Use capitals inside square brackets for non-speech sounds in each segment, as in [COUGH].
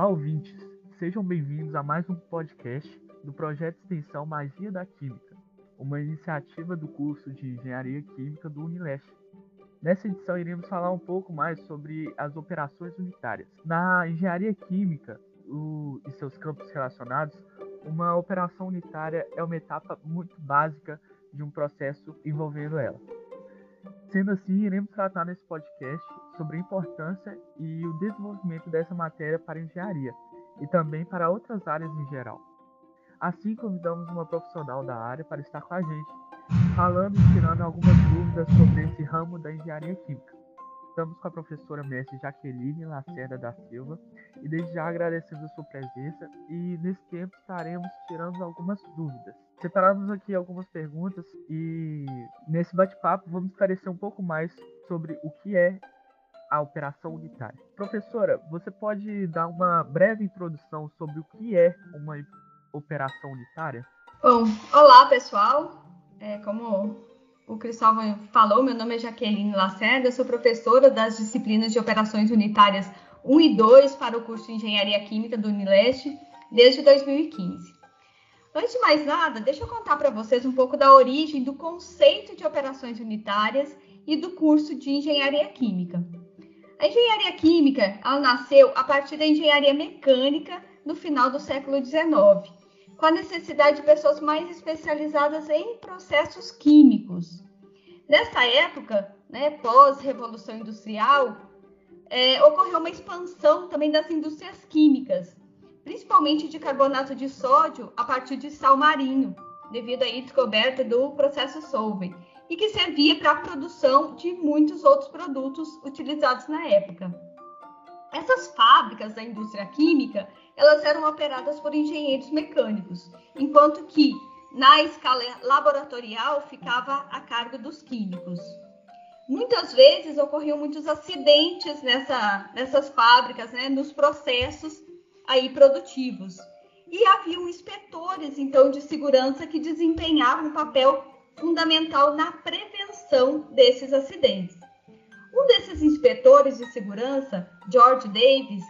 Olá, ouvintes! Sejam bem-vindos a mais um podcast do projeto de extensão Magia da Química, uma iniciativa do curso de Engenharia Química do Unileste. Nessa edição, iremos falar um pouco mais sobre as operações unitárias. Na engenharia química o, e seus campos relacionados, uma operação unitária é uma etapa muito básica de um processo envolvendo ela. Sendo assim, iremos tratar nesse podcast sobre a importância e o desenvolvimento dessa matéria para a engenharia e também para outras áreas em geral. Assim, convidamos uma profissional da área para estar com a gente, falando e tirando algumas dúvidas sobre esse ramo da engenharia química. Estamos com a professora mestre Jaqueline Lacerda da Silva e desde já agradecemos a sua presença e nesse tempo estaremos tirando algumas dúvidas. Separamos aqui algumas perguntas e nesse bate-papo vamos esclarecer um pouco mais sobre o que é a operação unitária. Professora, você pode dar uma breve introdução sobre o que é uma operação unitária? Bom, olá pessoal. É, como o Cristóvão falou, meu nome é Jaqueline Lacerda, sou professora das disciplinas de operações unitárias 1 e 2 para o curso de Engenharia Química do Unileste desde 2015. Antes de mais nada, deixa eu contar para vocês um pouco da origem do conceito de operações unitárias e do curso de Engenharia Química. A engenharia química nasceu a partir da engenharia mecânica no final do século XIX com a necessidade de pessoas mais especializadas em processos químicos. Nessa época, né, pós-revolução industrial, é, ocorreu uma expansão também das indústrias químicas, principalmente de carbonato de sódio a partir de sal marinho, devido à descoberta do processo Solvay, e que servia para a produção de muitos outros produtos utilizados na época. Essas fábricas da indústria química, elas eram operadas por engenheiros mecânicos, enquanto que na escala laboratorial ficava a cargo dos químicos. Muitas vezes ocorriam muitos acidentes nessa, nessas fábricas, né, nos processos aí produtivos. E haviam inspetores, então, de segurança que desempenhavam um papel fundamental na prevenção desses acidentes. Um desses inspetores de segurança, George Davis,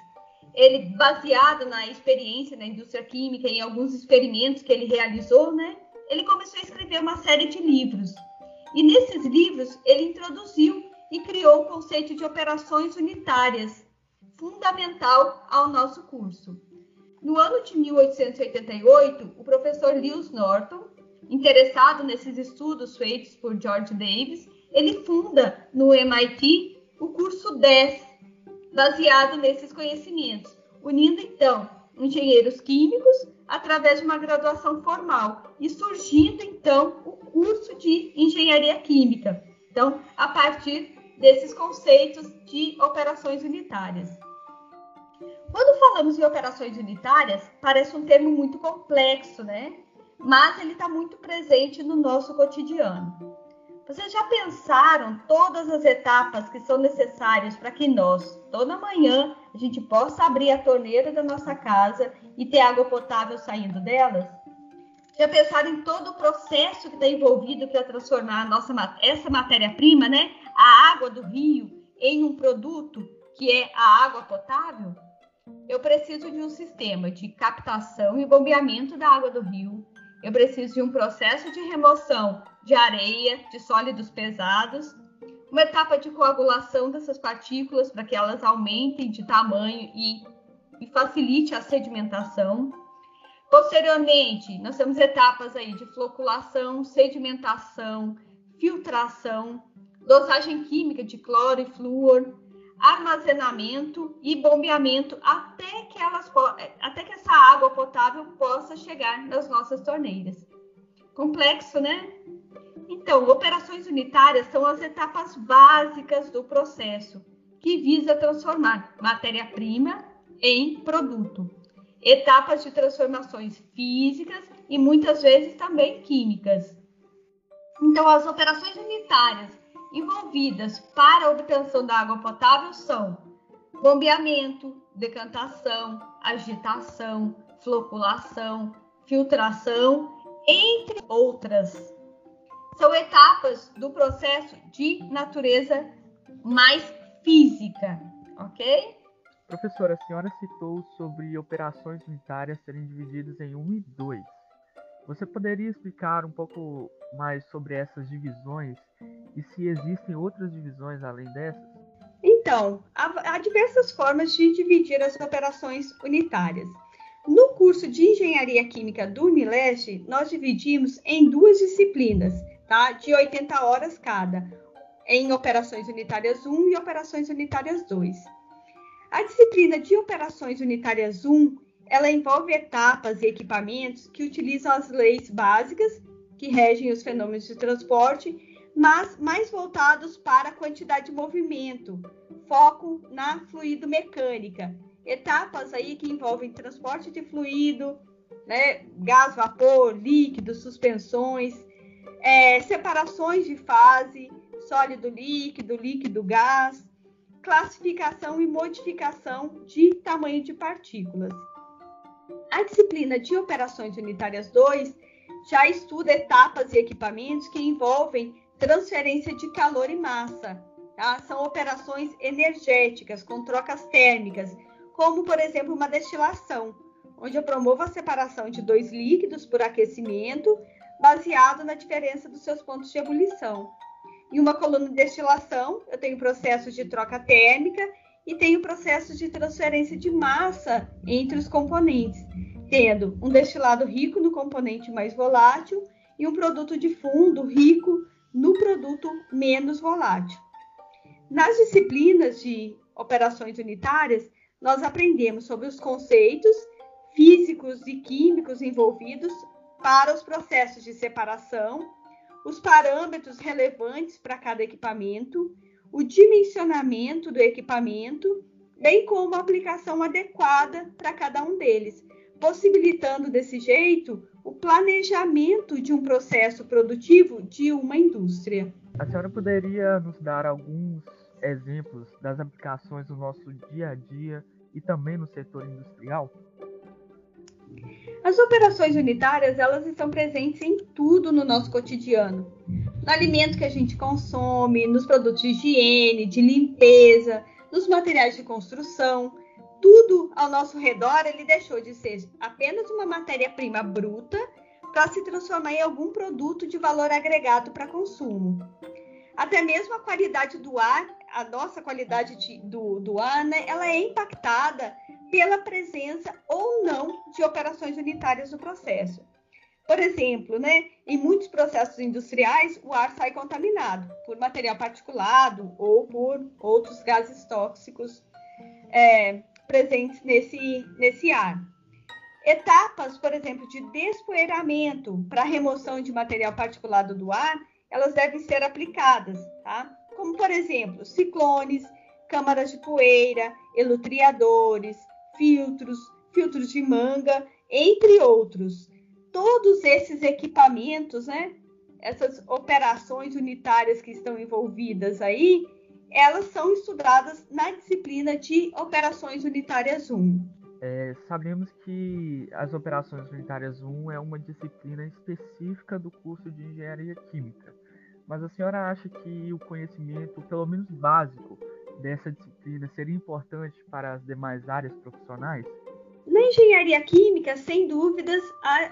ele baseado na experiência na indústria química e em alguns experimentos que ele realizou, né? Ele começou a escrever uma série de livros. E nesses livros ele introduziu e criou o conceito de operações unitárias, fundamental ao nosso curso. No ano de 1888, o professor Lewis Norton, interessado nesses estudos feitos por George Davis, ele funda no MIT o curso 10, baseado nesses conhecimentos, unindo então engenheiros químicos através de uma graduação formal e surgindo então o curso de engenharia química. Então, a partir desses conceitos de operações unitárias. Quando falamos em operações unitárias, parece um termo muito complexo, né? Mas ele está muito presente no nosso cotidiano. Vocês já pensaram todas as etapas que são necessárias para que nós, toda manhã, a gente possa abrir a torneira da nossa casa e ter água potável saindo delas? Já pensaram em todo o processo que está envolvido para transformar nossa, essa matéria-prima, né, a água do rio, em um produto que é a água potável? Eu preciso de um sistema de captação e bombeamento da água do rio, eu preciso de um processo de remoção de areia, de sólidos pesados, uma etapa de coagulação dessas partículas para que elas aumentem de tamanho e, e facilite a sedimentação. Posteriormente, nós temos etapas aí de floculação, sedimentação, filtração, dosagem química de cloro e flúor, armazenamento e bombeamento até que, elas, até que essa água potável possa chegar nas nossas torneiras. Complexo, né? Então, operações unitárias são as etapas básicas do processo, que visa transformar matéria-prima em produto. Etapas de transformações físicas e muitas vezes também químicas. Então, as operações unitárias envolvidas para a obtenção da água potável são bombeamento, decantação, agitação, floculação, filtração, entre outras. São etapas do processo de natureza mais física, ok? Professora, a senhora citou sobre operações unitárias serem divididas em 1 e 2. Você poderia explicar um pouco mais sobre essas divisões e se existem outras divisões além dessas? Então, há, há diversas formas de dividir as operações unitárias. No curso de Engenharia Química do Unileste, nós dividimos em duas disciplinas, tá? De 80 horas cada, em operações unitárias 1 e operações unitárias 2. A disciplina de operações unitárias 1, ela envolve etapas e equipamentos que utilizam as leis básicas que regem os fenômenos de transporte, mas mais voltados para a quantidade de movimento, foco na fluido mecânica. Etapas aí que envolvem transporte de fluido, né, gás, vapor, líquido, suspensões, é, separações de fase, sólido líquido, líquido gás, classificação e modificação de tamanho de partículas. A disciplina de operações unitárias 2 já estuda etapas e equipamentos que envolvem transferência de calor e massa. Tá? São operações energéticas com trocas térmicas, como, por exemplo, uma destilação, onde eu promovo a separação de dois líquidos por aquecimento, baseado na diferença dos seus pontos de ebulição. Em uma coluna de destilação, eu tenho processos de troca térmica e tenho processos de transferência de massa entre os componentes, tendo um destilado rico no componente mais volátil e um produto de fundo rico no produto menos volátil. Nas disciplinas de operações unitárias, nós aprendemos sobre os conceitos físicos e químicos envolvidos para os processos de separação, os parâmetros relevantes para cada equipamento, o dimensionamento do equipamento, bem como a aplicação adequada para cada um deles, possibilitando desse jeito o planejamento de um processo produtivo de uma indústria. A senhora poderia nos dar alguns exemplos das aplicações no nosso dia a dia e também no setor industrial? As operações unitárias, elas estão presentes em tudo no nosso cotidiano. No alimento que a gente consome, nos produtos de higiene, de limpeza, nos materiais de construção, tudo ao nosso redor, ele deixou de ser apenas uma matéria-prima bruta para se transformar em algum produto de valor agregado para consumo. Até mesmo a qualidade do ar, a nossa qualidade de, do, do ar, né, ela é impactada pela presença ou não de operações unitárias no processo. Por exemplo, né, em muitos processos industriais, o ar sai contaminado por material particulado ou por outros gases tóxicos é, presentes nesse, nesse ar. Etapas, por exemplo, de despoeiramento para remoção de material particulado do ar, elas devem ser aplicadas, tá? Como, por exemplo, ciclones, câmaras de poeira, elutriadores, filtros, filtros de manga, entre outros. Todos esses equipamentos, né, essas operações unitárias que estão envolvidas aí, elas são estudadas na disciplina de Operações Unitárias 1. É, sabemos que as Operações Unitárias 1 é uma disciplina específica do curso de Engenharia Química, mas a senhora acha que o conhecimento, pelo menos básico, dessa disciplina seria importante para as demais áreas profissionais? Na engenharia química, sem dúvidas,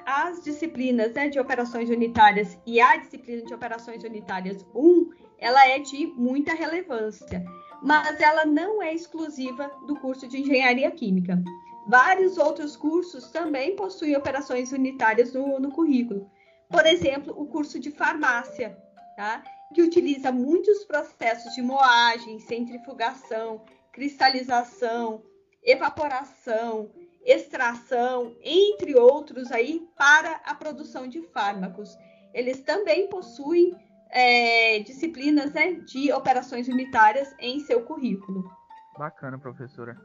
as disciplinas né, de operações unitárias e a disciplina de operações unitárias 1, ela é de muita relevância, mas ela não é exclusiva do curso de engenharia química. Vários outros cursos também possuem operações unitárias no, no currículo. Por exemplo, o curso de farmácia, tá? que utiliza muitos processos de moagem, centrifugação, cristalização, evaporação, extração, entre outros aí, para a produção de fármacos. Eles também possuem é, disciplinas né, de operações unitárias em seu currículo. Bacana, professora.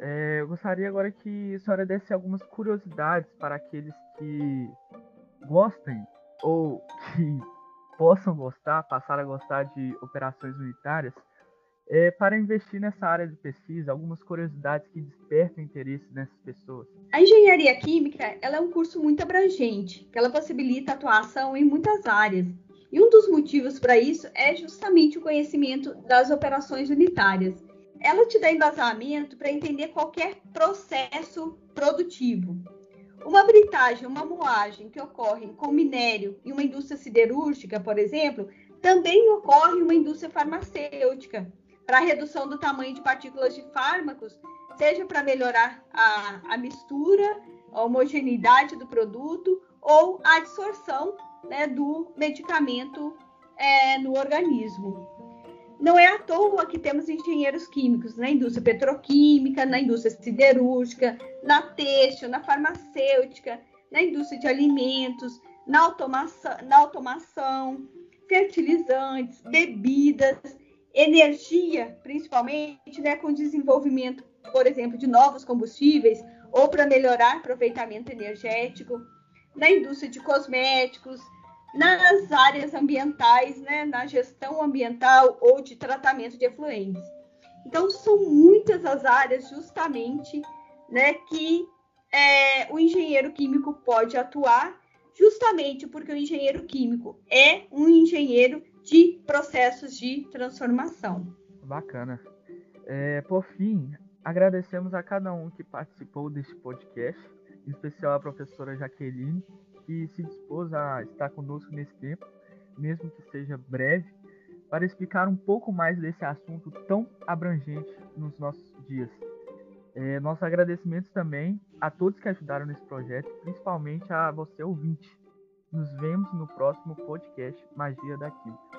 É, eu gostaria agora que a senhora desse algumas curiosidades para aqueles que gostem ou que [LAUGHS] possam gostar, passar a gostar de operações unitárias, é, para investir nessa área de pesquisa, algumas curiosidades que despertam interesse nessas pessoas. A engenharia química ela é um curso muito abrangente, que ela possibilita atuação em muitas áreas. E um dos motivos para isso é justamente o conhecimento das operações unitárias. ela te dá embasamento para entender qualquer processo produtivo. Uma britagem, uma moagem que ocorre com minério em uma indústria siderúrgica, por exemplo, também ocorre em uma indústria farmacêutica, para redução do tamanho de partículas de fármacos, seja para melhorar a, a mistura, a homogeneidade do produto ou a absorção né, do medicamento é, no organismo. Não é à toa que temos engenheiros químicos na indústria petroquímica, na indústria siderúrgica, na têxtil, na farmacêutica, na indústria de alimentos, na automação, na automação fertilizantes, bebidas, energia, principalmente, né, com desenvolvimento, por exemplo, de novos combustíveis ou para melhorar aproveitamento energético, na indústria de cosméticos, nas áreas ambientais, né, na gestão ambiental ou de tratamento de efluentes. Então, são muitas as áreas, justamente, né, que é, o engenheiro químico pode atuar, justamente porque o engenheiro químico é um engenheiro de processos de transformação. Bacana. É, por fim, agradecemos a cada um que participou deste podcast, em especial a professora Jaqueline, que se dispôs a estar conosco nesse tempo, mesmo que seja breve, para explicar um pouco mais desse assunto tão abrangente nos nossos dias. É, nossos agradecimentos também a todos que ajudaram nesse projeto, principalmente a você ouvinte. Nos vemos no próximo podcast Magia da Química.